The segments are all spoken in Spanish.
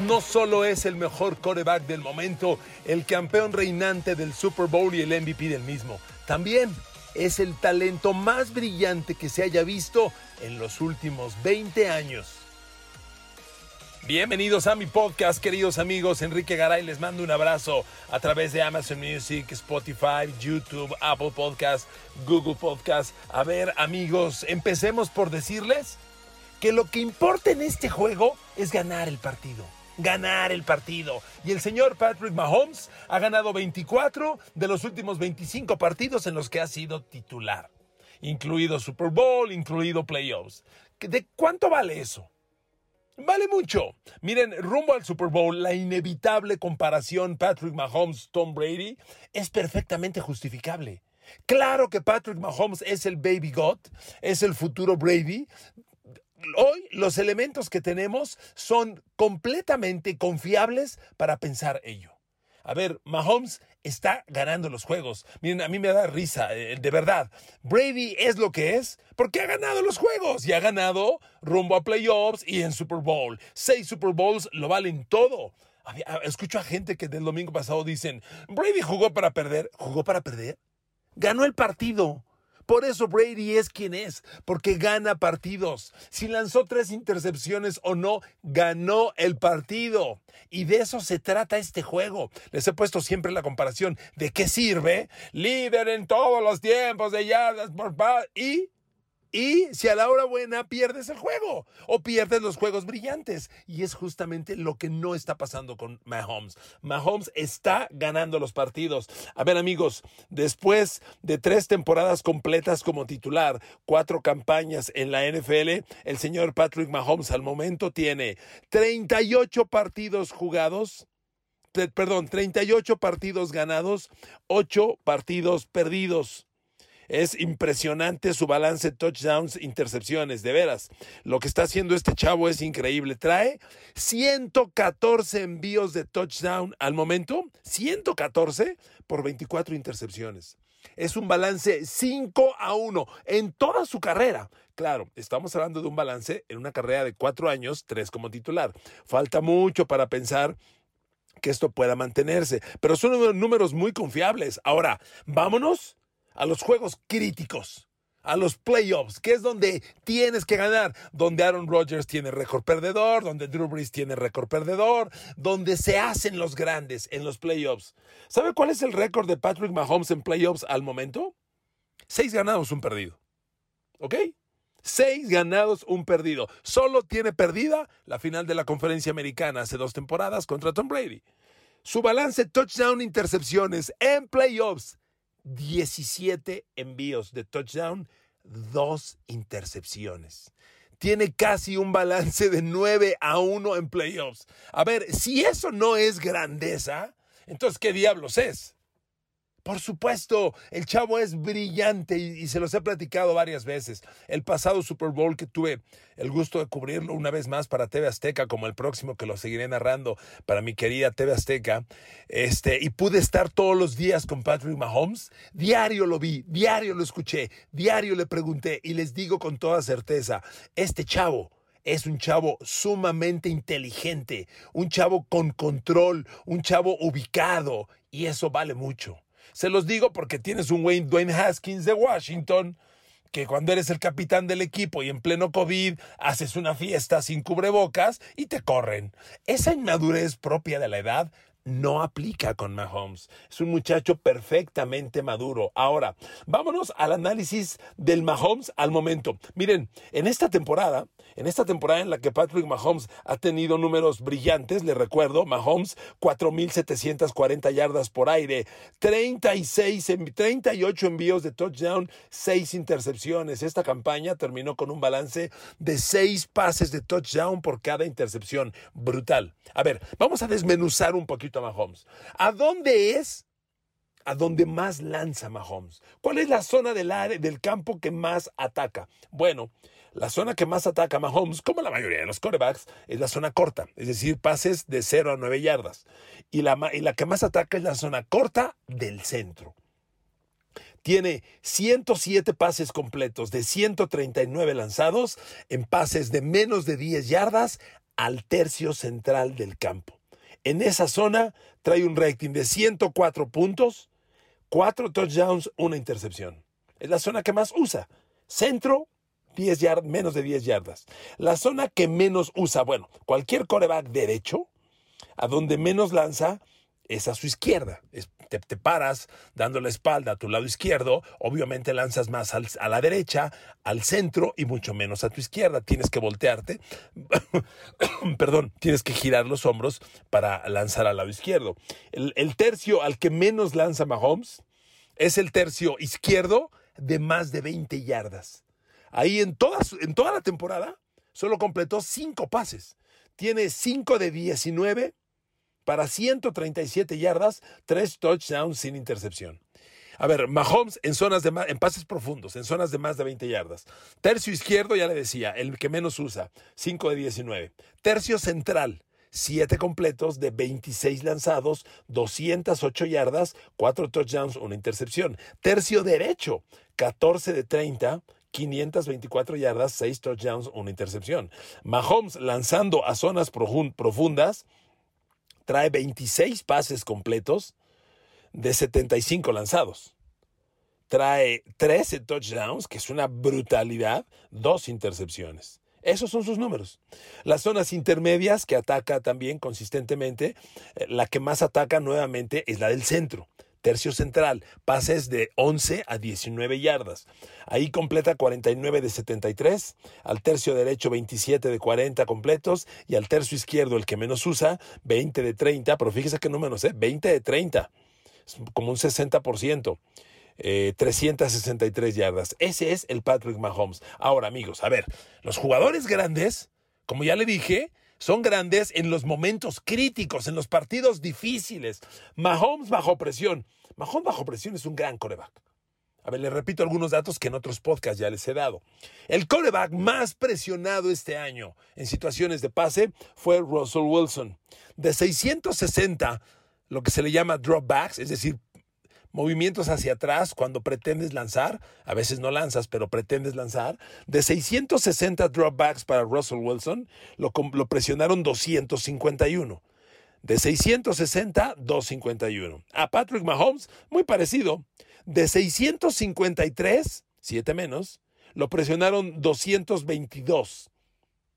No solo es el mejor quarterback del momento, el campeón reinante del Super Bowl y el MVP del mismo, también es el talento más brillante que se haya visto en los últimos 20 años. Bienvenidos a mi podcast, queridos amigos. Enrique Garay les mando un abrazo a través de Amazon Music, Spotify, YouTube, Apple Podcast, Google Podcast. A ver, amigos, empecemos por decirles que lo que importa en este juego es ganar el partido. Ganar el partido. Y el señor Patrick Mahomes ha ganado 24 de los últimos 25 partidos en los que ha sido titular. Incluido Super Bowl, incluido playoffs. ¿De cuánto vale eso? Vale mucho. Miren, rumbo al Super Bowl, la inevitable comparación Patrick Mahomes-Tom Brady es perfectamente justificable. Claro que Patrick Mahomes es el baby God, es el futuro Brady. Hoy los elementos que tenemos son completamente confiables para pensar ello. A ver, Mahomes está ganando los juegos. Miren, a mí me da risa, eh, de verdad. Brady es lo que es porque ha ganado los juegos y ha ganado rumbo a playoffs y en Super Bowl. Seis Super Bowls lo valen todo. Escucho a gente que del domingo pasado dicen, Brady jugó para perder. ¿Jugó para perder? Ganó el partido. Por eso Brady es quien es, porque gana partidos. Si lanzó tres intercepciones o no, ganó el partido. Y de eso se trata este juego. Les he puesto siempre la comparación de qué sirve líder en todos los tiempos de yardas por y y si a la hora buena pierdes el juego o pierdes los juegos brillantes. Y es justamente lo que no está pasando con Mahomes. Mahomes está ganando los partidos. A ver amigos, después de tres temporadas completas como titular, cuatro campañas en la NFL, el señor Patrick Mahomes al momento tiene 38 partidos jugados perdón, 38 partidos ganados, 8 partidos perdidos. Es impresionante su balance touchdowns, intercepciones, de veras. Lo que está haciendo este chavo es increíble. Trae 114 envíos de touchdown al momento, 114 por 24 intercepciones. Es un balance 5 a 1 en toda su carrera. Claro, estamos hablando de un balance en una carrera de 4 años, 3 como titular. Falta mucho para pensar que esto pueda mantenerse, pero son números muy confiables. Ahora, vámonos a los juegos críticos, a los playoffs, que es donde tienes que ganar, donde Aaron Rodgers tiene récord perdedor, donde Drew Brees tiene récord perdedor, donde se hacen los grandes en los playoffs. ¿Sabe cuál es el récord de Patrick Mahomes en playoffs al momento? Seis ganados, un perdido. ¿Ok? Seis ganados, un perdido. Solo tiene perdida la final de la conferencia americana hace dos temporadas contra Tom Brady. Su balance touchdown intercepciones en playoffs 17 envíos de touchdown, dos intercepciones. Tiene casi un balance de 9 a 1 en playoffs. A ver, si eso no es grandeza, entonces, ¿qué diablos es? Por supuesto, el chavo es brillante y, se los he platicado varias veces. El pasado Super Bowl que tuve el gusto de cubrirlo una vez más para TV Azteca, como el próximo que lo seguiré narrando para mi querida TV Azteca, este, y pude estar todos los días con Patrick Mahomes. Diario lo vi, diario lo escuché, diario le pregunté y les digo con toda certeza, este chavo es un chavo sumamente inteligente, un chavo con control, un chavo ubicado y eso vale mucho. Se los digo porque tienes un Wayne Dwayne Haskins de Washington que cuando eres el capitán del equipo y en pleno COVID haces una fiesta sin cubrebocas y te corren. Esa inmadurez propia de la edad no aplica con Mahomes. Es un muchacho perfectamente maduro. Ahora, vámonos al análisis del Mahomes al momento. Miren, en esta temporada, en esta temporada en la que Patrick Mahomes ha tenido números brillantes, le recuerdo, Mahomes 4.740 yardas por aire, 36, 38 envíos de touchdown, 6 intercepciones. Esta campaña terminó con un balance de 6 pases de touchdown por cada intercepción. Brutal. A ver, vamos a desmenuzar un poquito a Mahomes. ¿A dónde es? A dónde más lanza Mahomes. ¿Cuál es la zona del, área, del campo que más ataca? Bueno, la zona que más ataca a Mahomes, como la mayoría de los corebacks, es la zona corta, es decir, pases de 0 a 9 yardas. Y la, y la que más ataca es la zona corta del centro. Tiene 107 pases completos de 139 lanzados en pases de menos de 10 yardas al tercio central del campo. En esa zona trae un rating de 104 puntos, 4 touchdowns, una intercepción. Es la zona que más usa. Centro, 10 yardas, menos de 10 yardas. La zona que menos usa, bueno, cualquier coreback derecho, a donde menos lanza, es a su izquierda. te, paras dando la espalda a tu lado izquierdo, obviamente lanzas más a la derecha, al centro y mucho menos a tu izquierda. Tienes que voltearte, perdón, tienes que girar los hombros para lanzar al lado izquierdo. El, el tercio al que menos lanza Mahomes es el tercio izquierdo de más de 20 yardas. Ahí en toda, en toda la temporada solo completó 5 pases. Tiene 5 de 19 para 137 yardas, 3 touchdowns sin intercepción. A ver, Mahomes en zonas de en pases profundos, en zonas de más de 20 yardas. Tercio izquierdo, ya le decía, el que menos usa, 5 de 19. Tercio central, 7 completos de 26 lanzados, 208 yardas, 4 touchdowns, una intercepción. Tercio derecho, 14 de 30, 524 yardas, 6 touchdowns, una intercepción. Mahomes lanzando a zonas profundas, trae 26 pases completos de 75 lanzados. Trae 13 touchdowns, que es una brutalidad, dos intercepciones. Esos son sus números. Las zonas intermedias que ataca también consistentemente, eh, la que más ataca nuevamente es la del centro. Tercio central, pases de 11 a 19 yardas. Ahí completa 49 de 73, al tercio derecho 27 de 40 completos y al tercio izquierdo, el que menos usa, 20 de 30, pero fíjese que números, ¿eh? 20 de 30, es como un 60%. 363 eh, yardas. Ese es el Patrick Mahomes. Ahora, amigos, a ver, los jugadores grandes, como ya le dije, son grandes en los momentos críticos, en los partidos difíciles. Mahomes bajo presión. Mahomes bajo presión es un gran coreback. A ver, les repito algunos datos que en otros podcasts ya les he dado. El coreback más presionado este año en situaciones de pase fue Russell Wilson. De 660, lo que se le llama dropbacks, es decir, movimientos hacia atrás cuando pretendes lanzar, a veces no lanzas, pero pretendes lanzar, de 660 dropbacks para Russell Wilson, lo, lo presionaron 251. De 660, 251. A Patrick Mahomes, muy parecido. De 653, 7 menos, lo presionaron 222.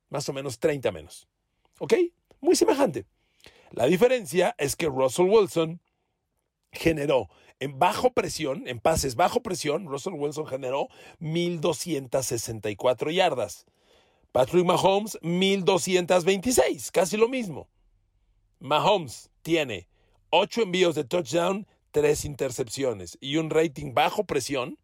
Más o menos 30 menos. ¿Ok? Muy semejante. La diferencia es que Russell Wilson generó en bajo presión, en pases bajo presión, Russell Wilson generó 1.264 yardas. Patrick Mahomes, 1.226, casi lo mismo. Mahomes tiene 8 envíos de touchdown, 3 intercepciones y un rating bajo presión,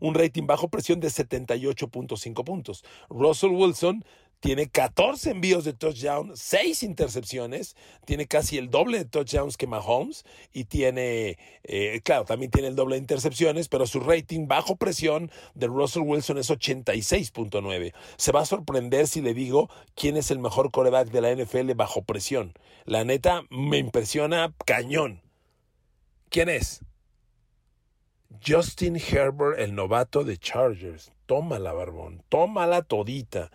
un rating bajo presión de 78.5 puntos. Russell Wilson tiene 14 envíos de touchdown, 6 intercepciones, tiene casi el doble de touchdowns que Mahomes y tiene, eh, claro, también tiene el doble de intercepciones, pero su rating bajo presión de Russell Wilson es 86.9. Se va a sorprender si le digo quién es el mejor coreback de la NFL bajo presión. La neta me impresiona cañón. ¿Quién es? Justin Herbert, el novato de Chargers. Tómala, barbón, tómala todita.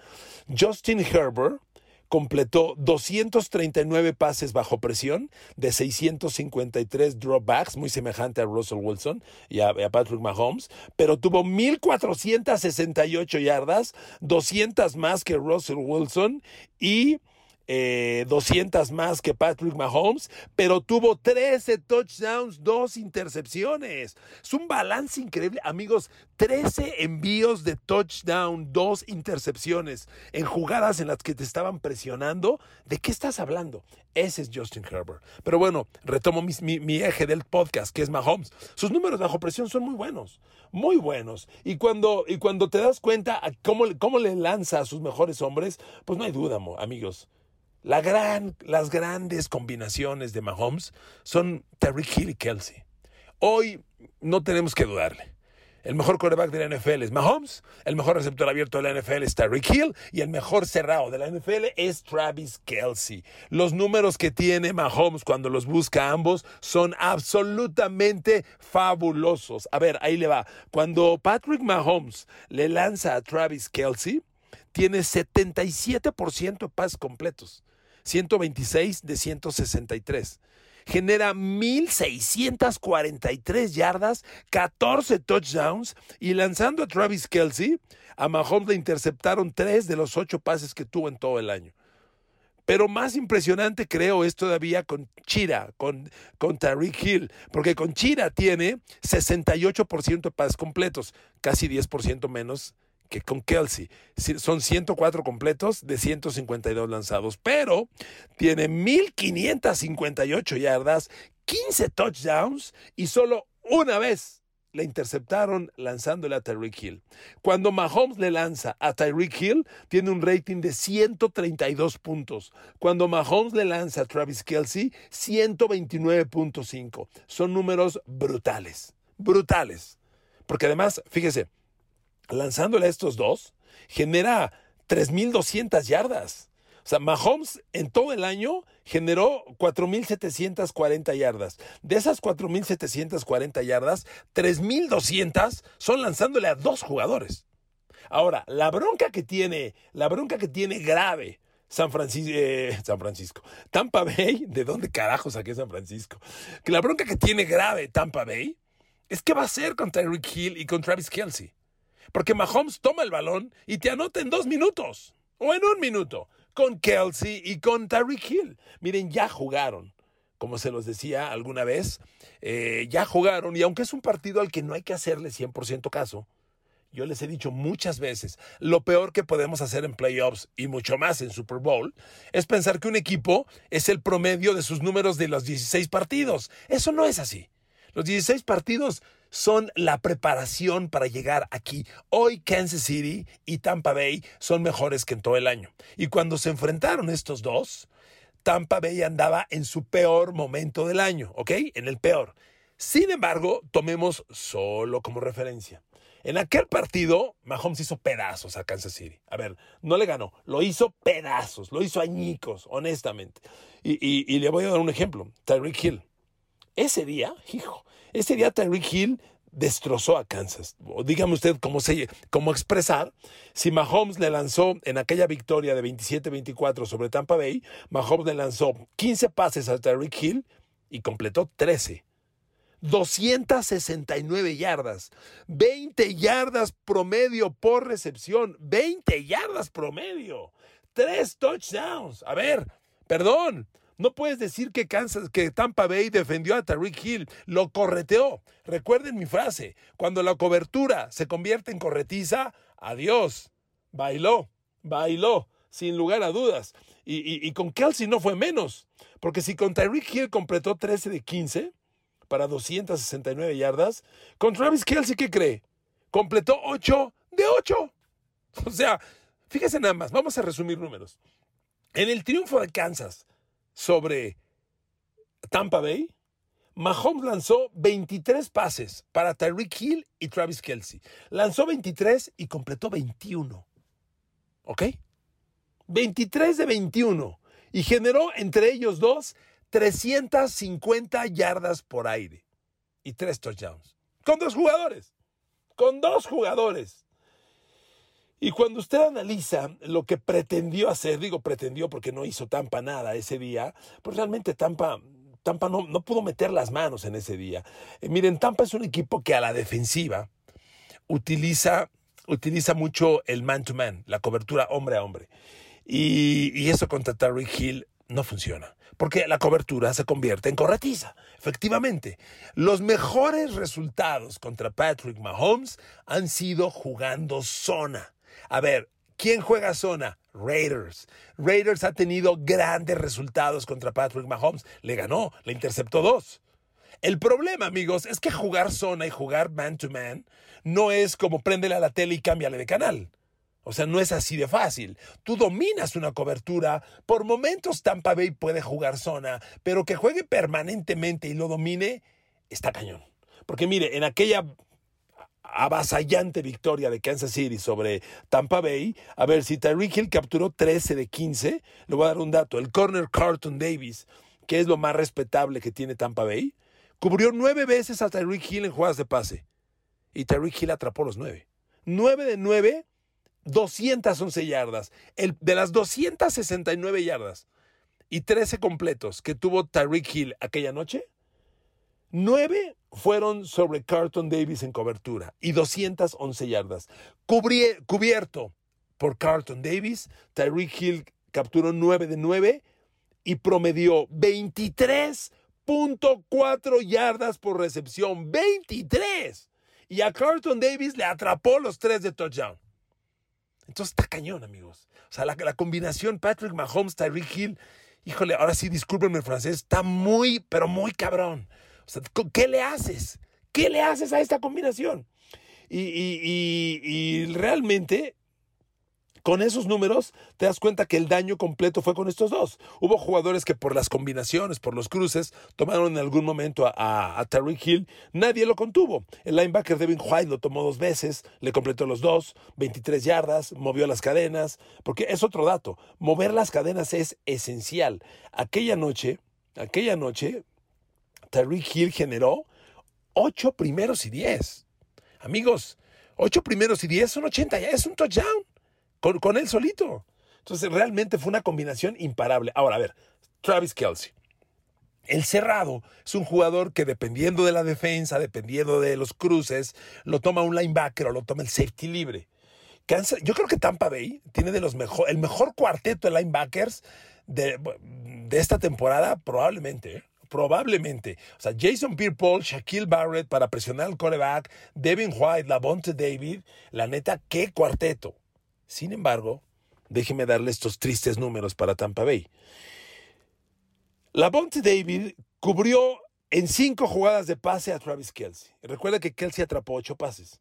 Justin Herbert completó 239 pases bajo presión de 653 dropbacks, muy semejante a Russell Wilson y a, Patrick Mahomes, pero tuvo 1.468 yardas, 200 más que Russell Wilson y 200 eh, más que Patrick Mahomes, pero tuvo 13 touchdowns, dos intercepciones. Es un balance increíble. Amigos, 13 envíos de touchdown, dos intercepciones en jugadas en las que te estaban presionando. ¿De qué estás hablando? Ese es Justin Herbert. Pero bueno, retomo mi, eje del podcast, que es Mahomes. Sus números bajo presión son muy buenos, muy buenos. Y cuando, y cuando te das cuenta cómo, cómo le lanza a sus mejores hombres, pues no hay duda, amigos las grandes combinaciones de Mahomes son Terry Hill y Kelsey. Hoy no tenemos que dudarle. El mejor quarterback de la NFL es Mahomes, el mejor receptor abierto de la NFL es Terry Hill y el mejor cerrado de la NFL es Travis Kelsey. Los números que tiene Mahomes cuando los busca ambos son absolutamente fabulosos. A ver, ahí le va. Cuando Patrick Mahomes le lanza a Travis Kelsey, tiene 77% de pases completos, 126 de 163 genera 1.643 yardas, 14 touchdowns y lanzando a Travis Kelsey, a Mahomes le interceptaron tres de los ocho pases que tuvo en todo el año. Pero más impresionante creo es todavía con Chira, con, con Tariq Hill, porque con Chira tiene 68% de pases completos, casi 10% menos que con Kelsey. Son 104 completos de 152 lanzados, pero tiene 1558 yardas, 15 touchdowns y solo una vez le interceptaron lanzándole a Tyreek Hill. Cuando Mahomes le lanza a Tyreek Hill, tiene un rating de 132 puntos. Cuando Mahomes le lanza a Travis Kelsey, 129.5. Son números brutales, brutales. Porque además, fíjese, lanzándole a estos dos, genera 3.200 yardas. O sea, Mahomes en todo el año generó 4.740 yardas. De esas 4.740 yardas, 3.200 son lanzándole a dos jugadores. Ahora, la bronca que tiene, la bronca que tiene grave San Francisco, eh, Francisco, Tampa Bay, ¿de dónde carajo saqué San Francisco? La bronca que tiene grave Tampa Bay es que va a ser con Tyreek Hill y con Travis Kelsey. Porque Mahomes toma el balón y te anota en dos minutos o en un minuto con Kelsey y con Tyreek Hill. Miren, ya jugaron. Como se los decía alguna vez, eh, ya jugaron y aunque es un partido al que no hay que hacerle 100% caso, yo les he dicho muchas veces, lo peor que podemos hacer en playoffs y mucho más en Super Bowl es pensar que un equipo es el promedio de sus números de los 16 partidos. Eso no es así. Los 16 partidos son la preparación para llegar aquí. Hoy Kansas City y Tampa Bay son mejores que en todo el año. Y cuando se enfrentaron estos dos, Tampa Bay andaba en su peor momento del año, ¿ok? En el peor. Sin embargo, tomemos solo como referencia. En aquel partido, Mahomes hizo pedazos a Kansas City. A ver, no le ganó, lo hizo pedazos, lo hizo añicos, honestamente. Y, y le voy a dar un ejemplo. Tyreek Hill. Ese día, hijo, ese día Tyreek Hill destrozó a Kansas. O dígame usted cómo, se, cómo expresar. Si Mahomes le lanzó en aquella victoria de 27-24 sobre Tampa Bay, Mahomes le lanzó 15 pases a Tyreek Hill y completó 13. 269 yardas, 20 yardas promedio por recepción, 20 yardas promedio, 3 touchdowns. A ver, perdón, no puedes decir que, Kansas, que Tampa Bay defendió a Tariq Hill, lo correteó. Recuerden mi frase, cuando la cobertura se convierte en corretiza, adiós. Bailó, bailó, sin lugar a dudas. Y, con Kelsey no fue menos, porque si con Tyreek Hill completó 13 de 15 para 269 yardas, con Travis Kelsey, ¿qué cree? Completó 8 de 8. O sea, fíjese nada más, vamos a resumir números. En el triunfo de Kansas sobre Tampa Bay, Mahomes lanzó 23 pases para Tyreek Hill y Travis Kelsey. Lanzó 23 y completó 21. ¿Ok? 23 de 21. Y generó entre ellos dos 350 yardas por aire y tres touchdowns. Con dos jugadores. Con dos jugadores. Y cuando usted analiza lo que pretendió hacer, digo pretendió porque no hizo Tampa nada ese día, pues realmente Tampa, Tampa no, pudo meter las manos en ese día. Eh, miren, Tampa es un equipo que a la defensiva utiliza, utiliza mucho el man-to-man, la cobertura hombre a hombre. Y, y eso contra Terry Hill no funciona, porque la cobertura se convierte en corretiza. Efectivamente, los mejores resultados contra Patrick Mahomes han sido jugando zona. A ver, ¿quién juega zona? Raiders. Raiders ha tenido grandes resultados contra Patrick Mahomes. Le ganó, le interceptó dos. El problema, amigos, es que jugar zona y jugar man to man no es como préndele a la tele y cámbiale de canal. O sea, no es así de fácil. Tú dominas una cobertura. Por momentos Tampa Bay puede jugar zona, pero que juegue permanentemente y lo domine, está cañón. Porque mire, en aquella avasallante victoria de Kansas City sobre Tampa Bay. A ver, si Tyreek Hill capturó 13 de 15, le voy a dar un dato. El corner Carlton Davis, que es lo más respetable que tiene Tampa Bay, cubrió nueve veces a Tyreek Hill en jugadas de pase. Y Tyreek Hill atrapó los nueve. Nueve de nueve 211 yardas. El, de las 269 yardas y 13 completos que tuvo Tyreek Hill aquella noche, 9 fueron sobre Carlton Davis en cobertura y 211 yardas. cubierto por Carlton Davis, Tyreek Hill capturó 9 de 9 y promedió 23.4 yardas por recepción. 23. Y a Carlton Davis le atrapó los 3 de touchdown. Entonces está cañón, amigos. O sea, la, la combinación Patrick Mahomes, Tyreek Hill, híjole, ahora sí, discúlpenme el francés, está muy, pero muy cabrón. ¿Qué le haces? ¿Qué le haces a esta combinación? Y, realmente con esos números te das cuenta que el daño completo fue con estos dos. Hubo jugadores que por las combinaciones, por los cruces, tomaron en algún momento a, a, Tariq Hill. Nadie lo contuvo. El linebacker Devin White lo tomó dos veces, le completó los dos, 23 yardas, movió las cadenas, porque es otro dato. Mover las cadenas es esencial. Aquella noche, aquella noche, Tariq Hill generó ocho primeros y diez. Amigos, ocho primeros y diez son 80, ya es un touchdown con, él solito. Entonces realmente fue una combinación imparable. Ahora, a ver, Travis Kelsey. El cerrado es un jugador que dependiendo de la defensa, dependiendo de los cruces, lo toma un linebacker o lo toma el safety libre. Yo creo que Tampa Bay tiene de los mejor, el mejor cuarteto de linebackers de, de esta temporada, probablemente. Probablemente. O sea, Jason Pierre-Paul, Shaquille Barrett para presionar al coreback, Devin White, Lavonte David, la neta, qué cuarteto. Sin embargo, déjeme darle estos tristes números para Tampa Bay. Lavonte David cubrió en cinco jugadas de pase a Travis Kelsey. Recuerda que Kelsey atrapó ocho pases.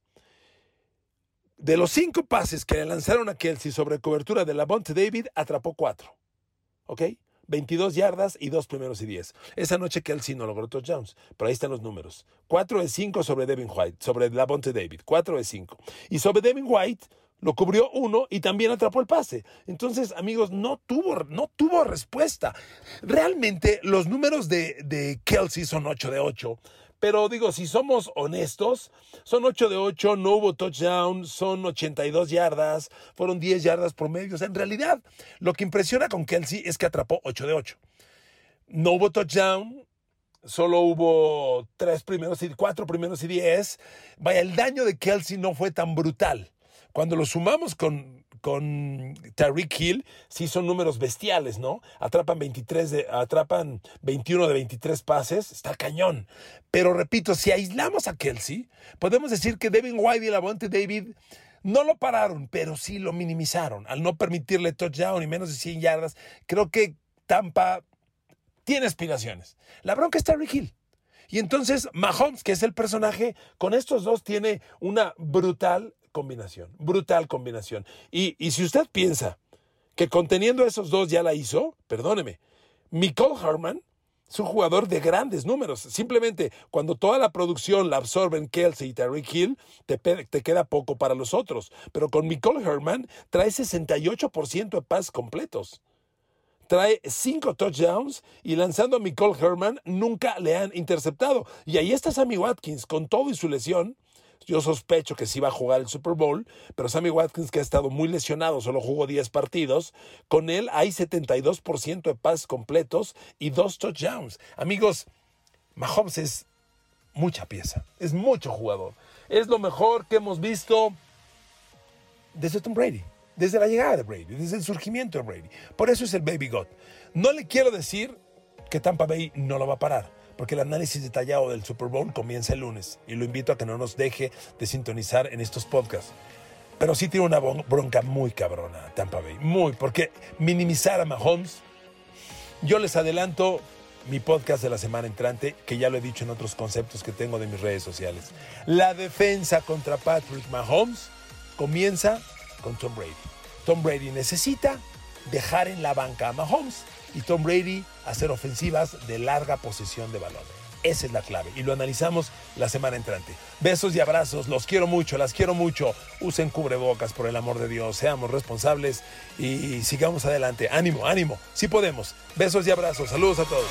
De los cinco pases que le lanzaron a Kelsey sobre cobertura de Lavonte David, atrapó cuatro. ¿Ok? 22 yardas y dos primeros y 10. Esa noche Kelsey no logró touchdowns, pero ahí están los números. 4 de 5 sobre Devin White, sobre Lavonte David, 4 de 5. Y sobre Devin White lo cubrió uno y también atrapó el pase. Entonces, amigos, no tuvo, no tuvo respuesta. Realmente los números de, de Kelsey son 8 de 8. Pero digo, si somos honestos, son 8 de 8, no hubo touchdown, son 82 yardas, fueron 10 yardas promedio. O sea, en realidad, lo que impresiona con Kelsey es que atrapó 8 de 8. No hubo touchdown, solo hubo 3 primeros y 4 primeros y 10. Vaya, el daño de Kelsey no fue tan brutal. Cuando lo sumamos con, con Tariq Hill, sí son números bestiales, ¿no? Atrapan 23 de, atrapan 21 de 23 pases, está cañón. Pero repito, si aislamos a Kelsey, podemos decir que Devin White y Lavonte David no lo pararon, pero sí lo minimizaron al no permitirle touchdown y menos de 100 yardas. Creo que Tampa tiene aspiraciones. La bronca es Tariq Hill. Y entonces Mahomes, que es el personaje, con estos dos tiene una brutal combinación, brutal combinación. Y, si usted piensa que conteniendo esos dos ya la hizo, perdóneme, Nicole Herman es un jugador de grandes números. Simplemente cuando toda la producción la absorben Kelsey y Tariq Hill, te, te, queda poco para los otros. Pero con Nicole Herman trae 68% de pases completos. Trae 5 touchdowns y lanzando a Nicole Herman nunca le han interceptado. Y ahí está Sammy Watkins con todo y su lesión yo sospecho que sí va a jugar el Super Bowl, pero Sammy Watkins, que ha estado muy lesionado, solo jugó 10 partidos, con él hay 72% de pases completos y dos touchdowns. Amigos, Mahomes es mucha pieza, es mucho jugador. Es lo mejor que hemos visto desde Tom Brady, desde la llegada de Brady, desde el surgimiento de Brady. Por eso es el Baby God. No le quiero decir que Tampa Bay no lo va a parar porque el análisis detallado del Super Bowl comienza el lunes y lo invito a que no nos deje de sintonizar en estos podcasts. Pero sí tiene una bronca muy cabrona Tampa Bay, muy, porque minimizar a Mahomes, yo les adelanto mi podcast de la semana entrante, que ya lo he dicho en otros conceptos que tengo de mis redes sociales. La defensa contra Patrick Mahomes comienza con Tom Brady. Tom Brady necesita dejar en la banca a Mahomes y Tom Brady hacer ofensivas de larga posesión de balón. Esa es la clave y lo analizamos la semana entrante. Besos y abrazos, los quiero mucho, las quiero mucho. Usen cubrebocas por el amor de Dios, seamos responsables y sigamos adelante. Ánimo, ánimo, sí podemos. Besos y abrazos, saludos a todos.